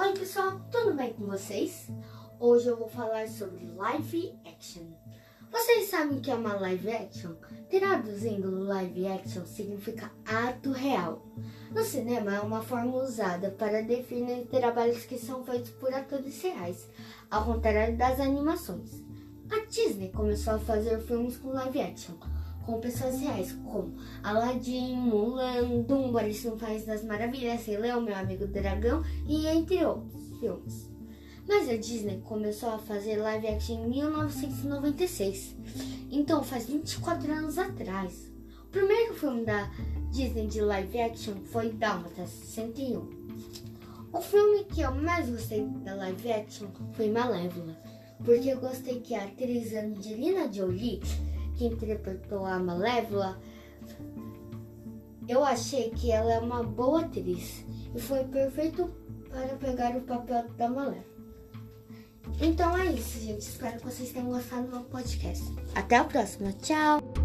Oi pessoal, tudo bem com vocês? Hoje eu vou falar sobre live action. Vocês sabem que é uma live action? Traduzindo, live action significa ato real. No cinema é uma forma usada para definir trabalhos que são feitos por atores reais, ao contrário das animações. A Disney começou a fazer filmes com live action com pessoas reais, como Aladdin, Mulan, Dumbo, Alice no País das Maravilhas, Rei Leão, Meu Amigo Dragão e entre outros filmes. Mas a Disney começou a fazer live action em 1996, então faz 24 anos atrás. O primeiro filme da Disney de live action foi Dálmatas 101. O filme que eu mais gostei da live action foi Malévola, porque eu gostei que a atriz Angelina Jolie que interpretou a Malévola, eu achei que ela é uma boa atriz e foi perfeito para pegar o papel da Malévola. Então é isso, gente. Espero que vocês tenham gostado do meu podcast. Até a próxima. Tchau!